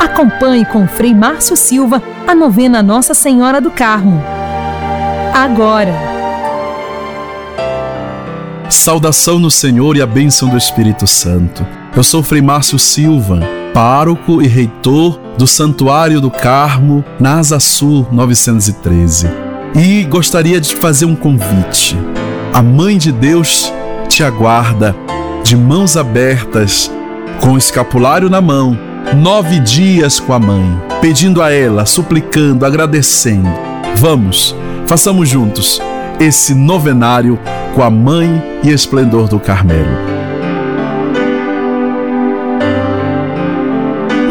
Acompanhe com Frei Márcio Silva a novena Nossa Senhora do Carmo. Agora. Saudação no Senhor e a bênção do Espírito Santo. Eu sou Frei Márcio Silva, pároco e reitor do Santuário do Carmo, na Asa Sul 913. E gostaria de fazer um convite. A Mãe de Deus te aguarda de mãos abertas, com o escapulário na mão nove dias com a mãe, pedindo a ela, suplicando, agradecendo. Vamos, façamos juntos esse novenário com a mãe e esplendor do Carmelo.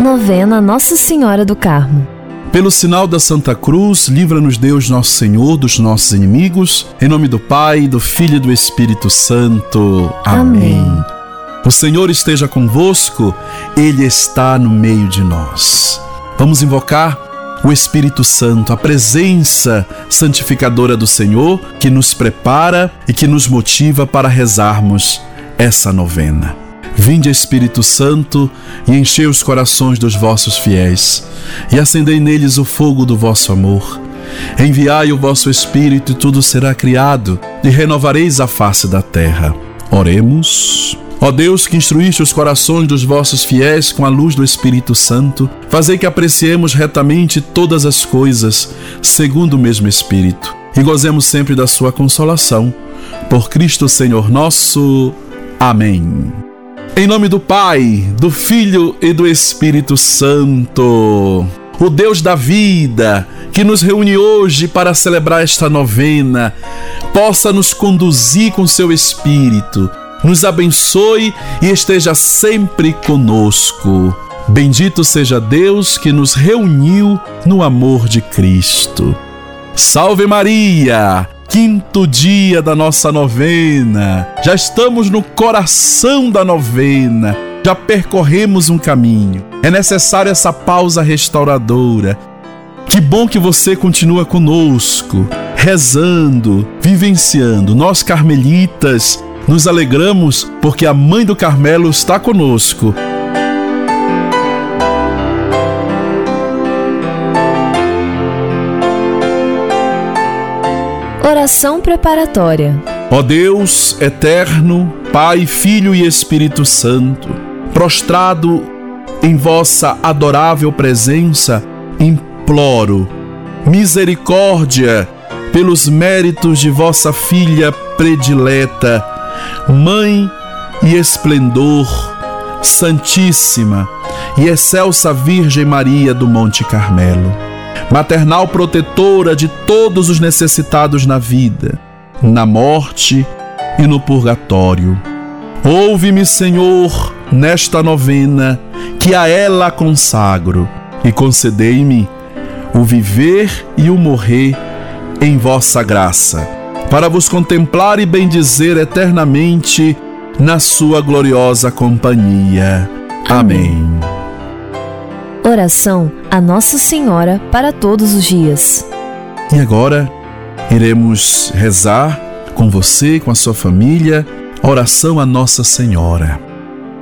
Novena Nossa Senhora do Carmo. Pelo sinal da Santa Cruz, livra-nos Deus Nosso Senhor dos nossos inimigos. Em nome do Pai, do Filho e do Espírito Santo. Amém. Amém. O Senhor esteja convosco, Ele está no meio de nós. Vamos invocar o Espírito Santo, a presença santificadora do Senhor que nos prepara e que nos motiva para rezarmos essa novena. Vinde, Espírito Santo, e enchei os corações dos vossos fiéis, e acendei neles o fogo do vosso amor. Enviai o vosso Espírito, e tudo será criado, e renovareis a face da terra. Oremos. Ó Deus, que instruíste os corações dos vossos fiéis com a luz do Espírito Santo, fazei que apreciemos retamente todas as coisas, segundo o mesmo Espírito, e gozemos sempre da sua consolação. Por Cristo Senhor nosso. Amém. Em nome do Pai, do Filho e do Espírito Santo, o Deus da vida, que nos reúne hoje para celebrar esta novena, possa nos conduzir com seu Espírito nos abençoe e esteja sempre conosco. Bendito seja Deus que nos reuniu no amor de Cristo. Salve Maria! Quinto dia da nossa novena. Já estamos no coração da novena. Já percorremos um caminho. É necessária essa pausa restauradora. Que bom que você continua conosco, rezando, vivenciando. Nós carmelitas nos alegramos porque a Mãe do Carmelo está conosco. Oração preparatória. Ó Deus eterno, Pai, Filho e Espírito Santo, prostrado em vossa adorável presença, imploro misericórdia pelos méritos de vossa filha predileta Mãe e esplendor, Santíssima e excelsa Virgem Maria do Monte Carmelo, maternal protetora de todos os necessitados na vida, na morte e no purgatório. Ouve-me, Senhor, nesta novena que a ela consagro, e concedei-me o viver e o morrer em vossa graça para vos contemplar e bendizer eternamente na sua gloriosa companhia. Amém. Oração a Nossa Senhora para todos os dias. E agora iremos rezar com você, com a sua família, a oração a Nossa Senhora.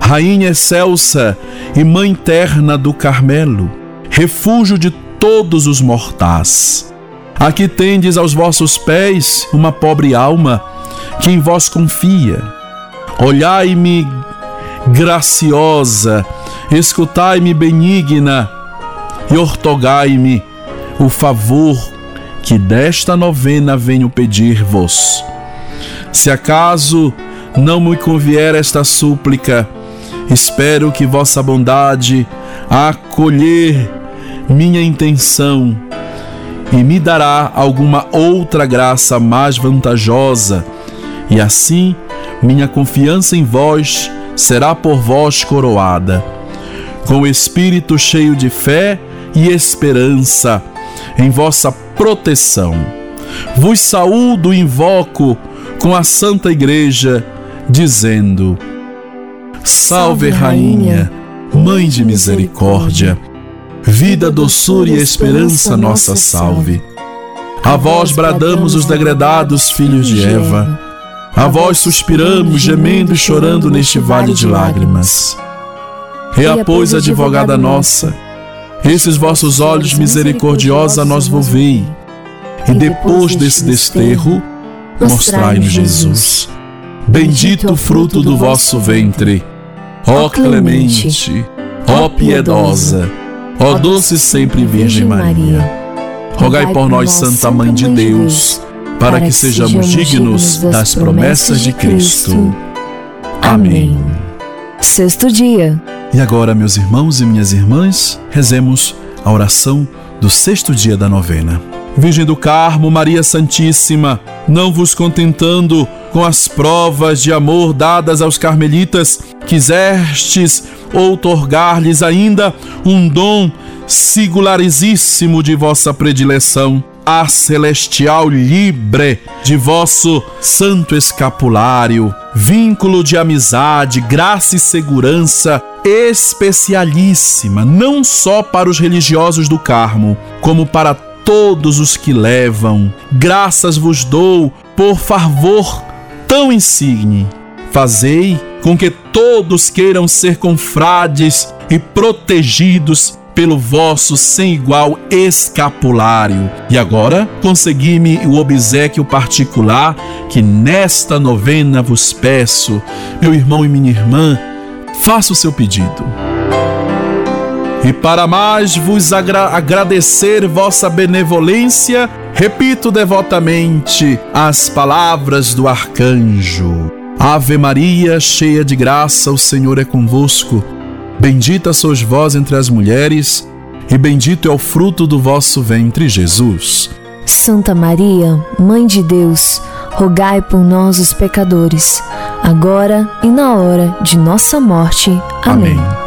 Rainha excelsa e Mãe terna do Carmelo, refúgio de todos os mortais Aqui tendes aos vossos pés uma pobre alma que em vós confia. Olhai-me graciosa, escutai-me benigna e ortogai-me o favor que desta novena venho pedir-vos. Se acaso não me convier esta súplica, espero que vossa bondade acolher minha intenção e me dará alguma outra graça mais vantajosa, e assim minha confiança em vós será por vós coroada. Com o espírito cheio de fé e esperança em vossa proteção. Vos saúdo e invoco com a Santa Igreja, dizendo: Salve, Rainha, Mãe de misericórdia vida, doçura e esperança nossa salve. A vós bradamos os degredados filhos de Eva. A vós suspiramos, gemendo e chorando neste vale de lágrimas. E a pois, advogada nossa, Esses vossos olhos misericordiosos a nós volvei, e depois desse desterro, mostrai-nos Jesus. Bendito o fruto do vosso ventre, ó clemente, ó piedosa, ó doce sempre Virgem Maria. Rogai por nós, Santa Mãe de Deus, para que sejamos dignos das promessas de Cristo. Amém. Sexto dia. E agora, meus irmãos e minhas irmãs, rezemos a oração do sexto dia da novena. Virgem do Carmo, Maria Santíssima, não vos contentando com as provas de amor dadas aos carmelitas, quisestes outorgar-lhes ainda um dom singularizíssimo de vossa predileção, a celestial libre de vosso santo escapulário, vínculo de amizade, graça e segurança especialíssima, não só para os religiosos do Carmo, como para todos os que levam. Graças vos dou por favor tão insigne. Fazei com que todos queiram ser confrades e protegidos pelo vosso sem igual escapulário. E agora, consegui-me o obsequio particular que nesta novena vos peço. Meu irmão e minha irmã, faça o seu pedido. E para mais vos agra agradecer vossa benevolência, repito devotamente as palavras do arcanjo. Ave Maria, cheia de graça, o Senhor é convosco. Bendita sois vós entre as mulheres, e bendito é o fruto do vosso ventre, Jesus. Santa Maria, Mãe de Deus, rogai por nós, os pecadores, agora e na hora de nossa morte. Amém. Amém.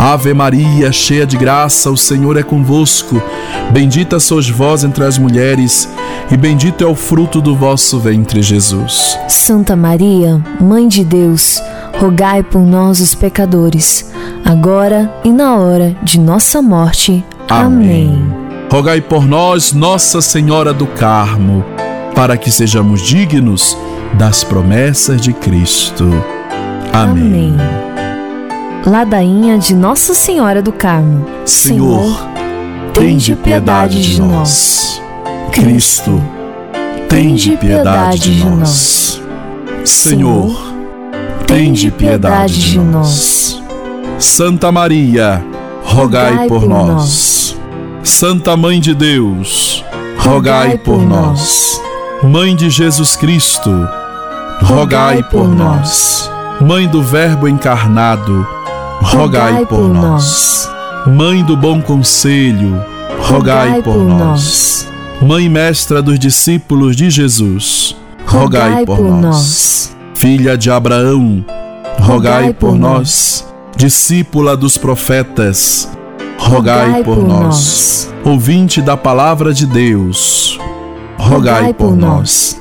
Ave Maria, cheia de graça, o Senhor é convosco. Bendita sois vós entre as mulheres, e bendito é o fruto do vosso ventre, Jesus. Santa Maria, Mãe de Deus, rogai por nós, os pecadores, agora e na hora de nossa morte. Amém. Amém. Rogai por nós, Nossa Senhora do Carmo para que sejamos dignos das promessas de Cristo. Amém. Amém. Ladainha de Nossa Senhora do Carmo. Senhor, tende piedade de nós. Cristo, tende piedade de nós. Senhor, tende piedade de nós. Santa Maria, rogai por nós. Santa Mãe de Deus, rogai por nós. Mãe de Jesus Cristo, rogai por nós. Mãe do Verbo encarnado, rogai por nós. Mãe do bom conselho, rogai por nós. Mãe mestra dos discípulos de Jesus, rogai por nós. Filha de Abraão, rogai por nós. Discípula dos profetas, rogai por nós. Ouvinte da palavra de Deus, rogai por nós.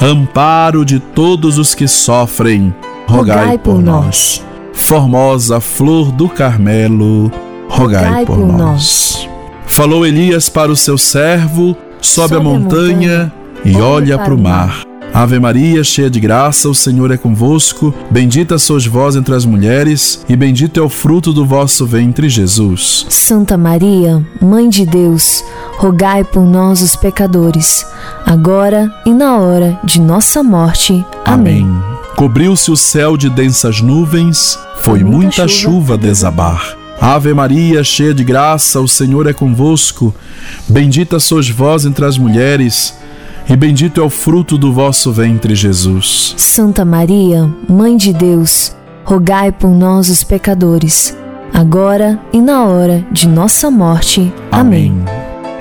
Amparo de todos os que sofrem, rogai por nós. Formosa flor do Carmelo, rogai por nós. Falou Elias para o seu servo, sobe a montanha e olha para o mar. Ave Maria, cheia de graça, o Senhor é convosco. Bendita sois vós entre as mulheres, e bendito é o fruto do vosso ventre, Jesus. Santa Maria, Mãe de Deus, rogai por nós, os pecadores, agora e na hora de nossa morte. Amém. Amém. Cobriu-se o céu de densas nuvens, foi muita, muita chuva, chuva desabar. Ave Maria, cheia de graça, o Senhor é convosco. Bendita sois vós entre as mulheres e bendito é o fruto do vosso ventre, Jesus. Santa Maria, Mãe de Deus, rogai por nós, os pecadores, agora e na hora de nossa morte. Amém. Amém.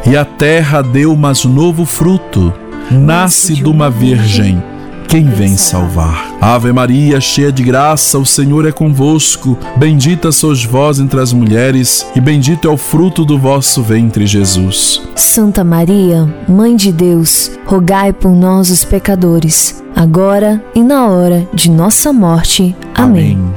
E a terra deu mais novo fruto, nasce de uma virgem quem vem salvar. Ave Maria, cheia de graça, o Senhor é convosco. Bendita sois vós entre as mulheres, e bendito é o fruto do vosso ventre, Jesus. Santa Maria, Mãe de Deus, rogai por nós, os pecadores, agora e na hora de nossa morte. Amém. Amém.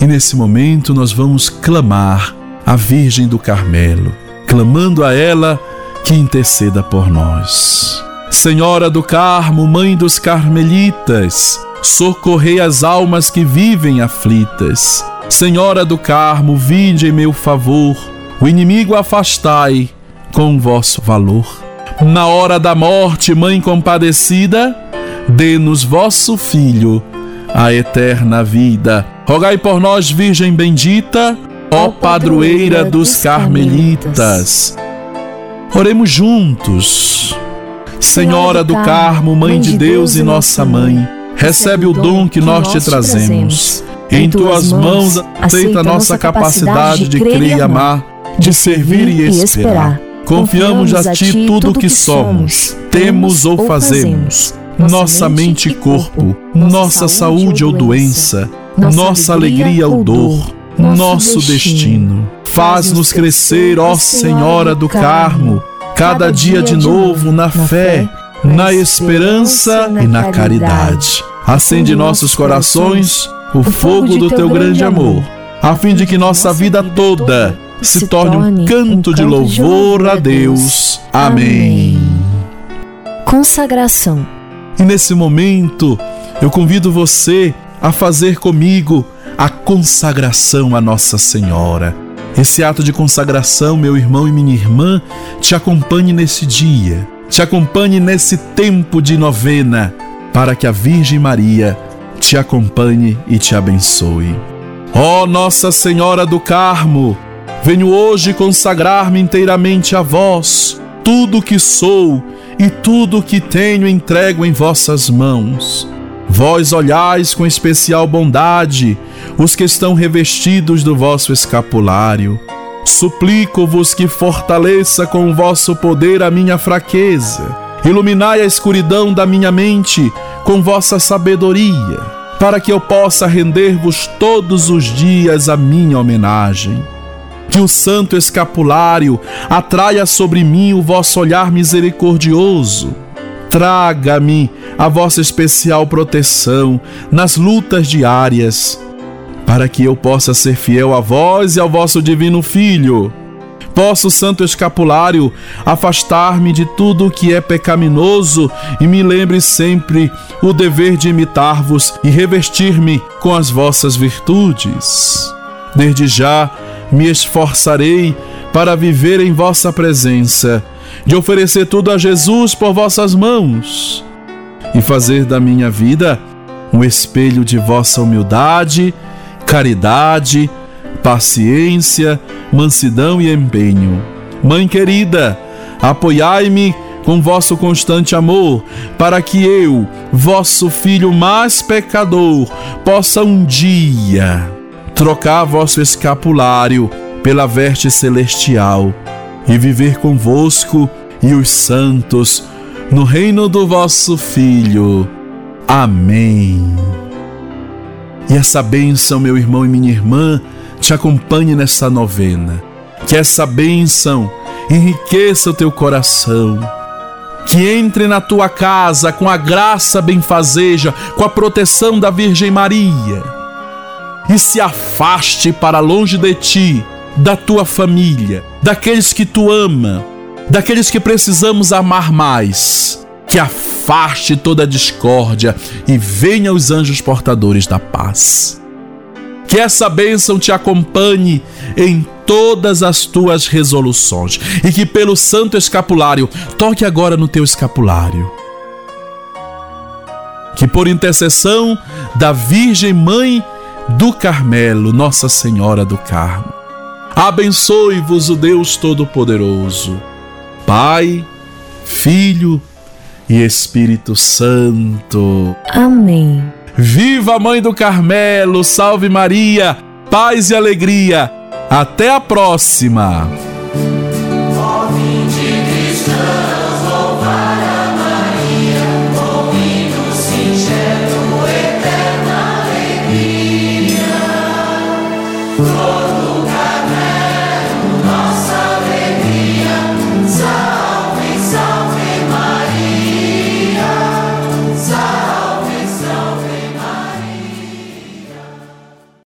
E nesse momento nós vamos clamar a Virgem do Carmelo, clamando a ela que interceda por nós. Senhora do Carmo, Mãe dos Carmelitas, socorrei as almas que vivem aflitas. Senhora do Carmo, vinde em meu favor, o inimigo afastai com vosso valor. Na hora da morte, Mãe compadecida, dê-nos vosso Filho a eterna vida. Rogai por nós, Virgem bendita, ó padroeira dos carmelitas. Oremos juntos. Senhora do Carmo, Mãe de Deus e nossa Mãe, recebe o dom que nós te trazemos. Em tuas mãos aceita nossa capacidade de crer e amar, de servir e esperar. Confiamos a ti tudo o que somos, temos ou fazemos. nossa mente e corpo, nossa saúde ou doença, nossa alegria ou dor, nosso destino. Faz-nos crescer, ó Senhora do Carmo, cada dia de novo na fé, na esperança e na caridade. Acende nossos corações o fogo do teu grande amor, a fim de que nossa vida toda se torne um canto de louvor a Deus. Amém. Consagração e nesse momento, eu convido você a fazer comigo a consagração a Nossa Senhora. Esse ato de consagração, meu irmão e minha irmã, te acompanhe nesse dia, te acompanhe nesse tempo de novena, para que a Virgem Maria te acompanhe e te abençoe. Ó oh, Nossa Senhora do Carmo, venho hoje consagrar-me inteiramente a vós, tudo que sou e tudo o que tenho entrego em vossas mãos. Vós olhais com especial bondade os que estão revestidos do vosso escapulário. Suplico-vos que fortaleça com o vosso poder a minha fraqueza. Iluminai a escuridão da minha mente com vossa sabedoria, para que eu possa render-vos todos os dias a minha homenagem que o santo escapulário atraia sobre mim o vosso olhar misericordioso. Traga-me a vossa especial proteção nas lutas diárias, para que eu possa ser fiel a vós e ao vosso divino Filho. Posso, Santo Escapulário, afastar-me de tudo o que é pecaminoso e me lembre sempre o dever de imitar-vos e revestir-me com as vossas virtudes. Desde já, me esforçarei para viver em vossa presença, de oferecer tudo a Jesus por vossas mãos e fazer da minha vida um espelho de vossa humildade, caridade, paciência, mansidão e empenho. Mãe querida, apoiai-me com vosso constante amor, para que eu, vosso filho mais pecador, possa um dia trocar vosso escapulário pela veste celestial e viver convosco e os santos no reino do vosso Filho. Amém. E essa bênção, meu irmão e minha irmã, te acompanhe nessa novena. Que essa bênção enriqueça o teu coração. Que entre na tua casa com a graça benfazeja, com a proteção da Virgem Maria e se afaste para longe de ti, da tua família, daqueles que tu ama, daqueles que precisamos amar mais. Que afaste toda a discórdia e venha os anjos portadores da paz. Que essa bênção te acompanhe em todas as tuas resoluções e que pelo santo escapulário toque agora no teu escapulário. Que por intercessão da Virgem Mãe do Carmelo, Nossa Senhora do Carmo. Abençoe-vos o Deus Todo-Poderoso, Pai, Filho e Espírito Santo. Amém. Viva a Mãe do Carmelo, salve Maria, paz e alegria. Até a próxima!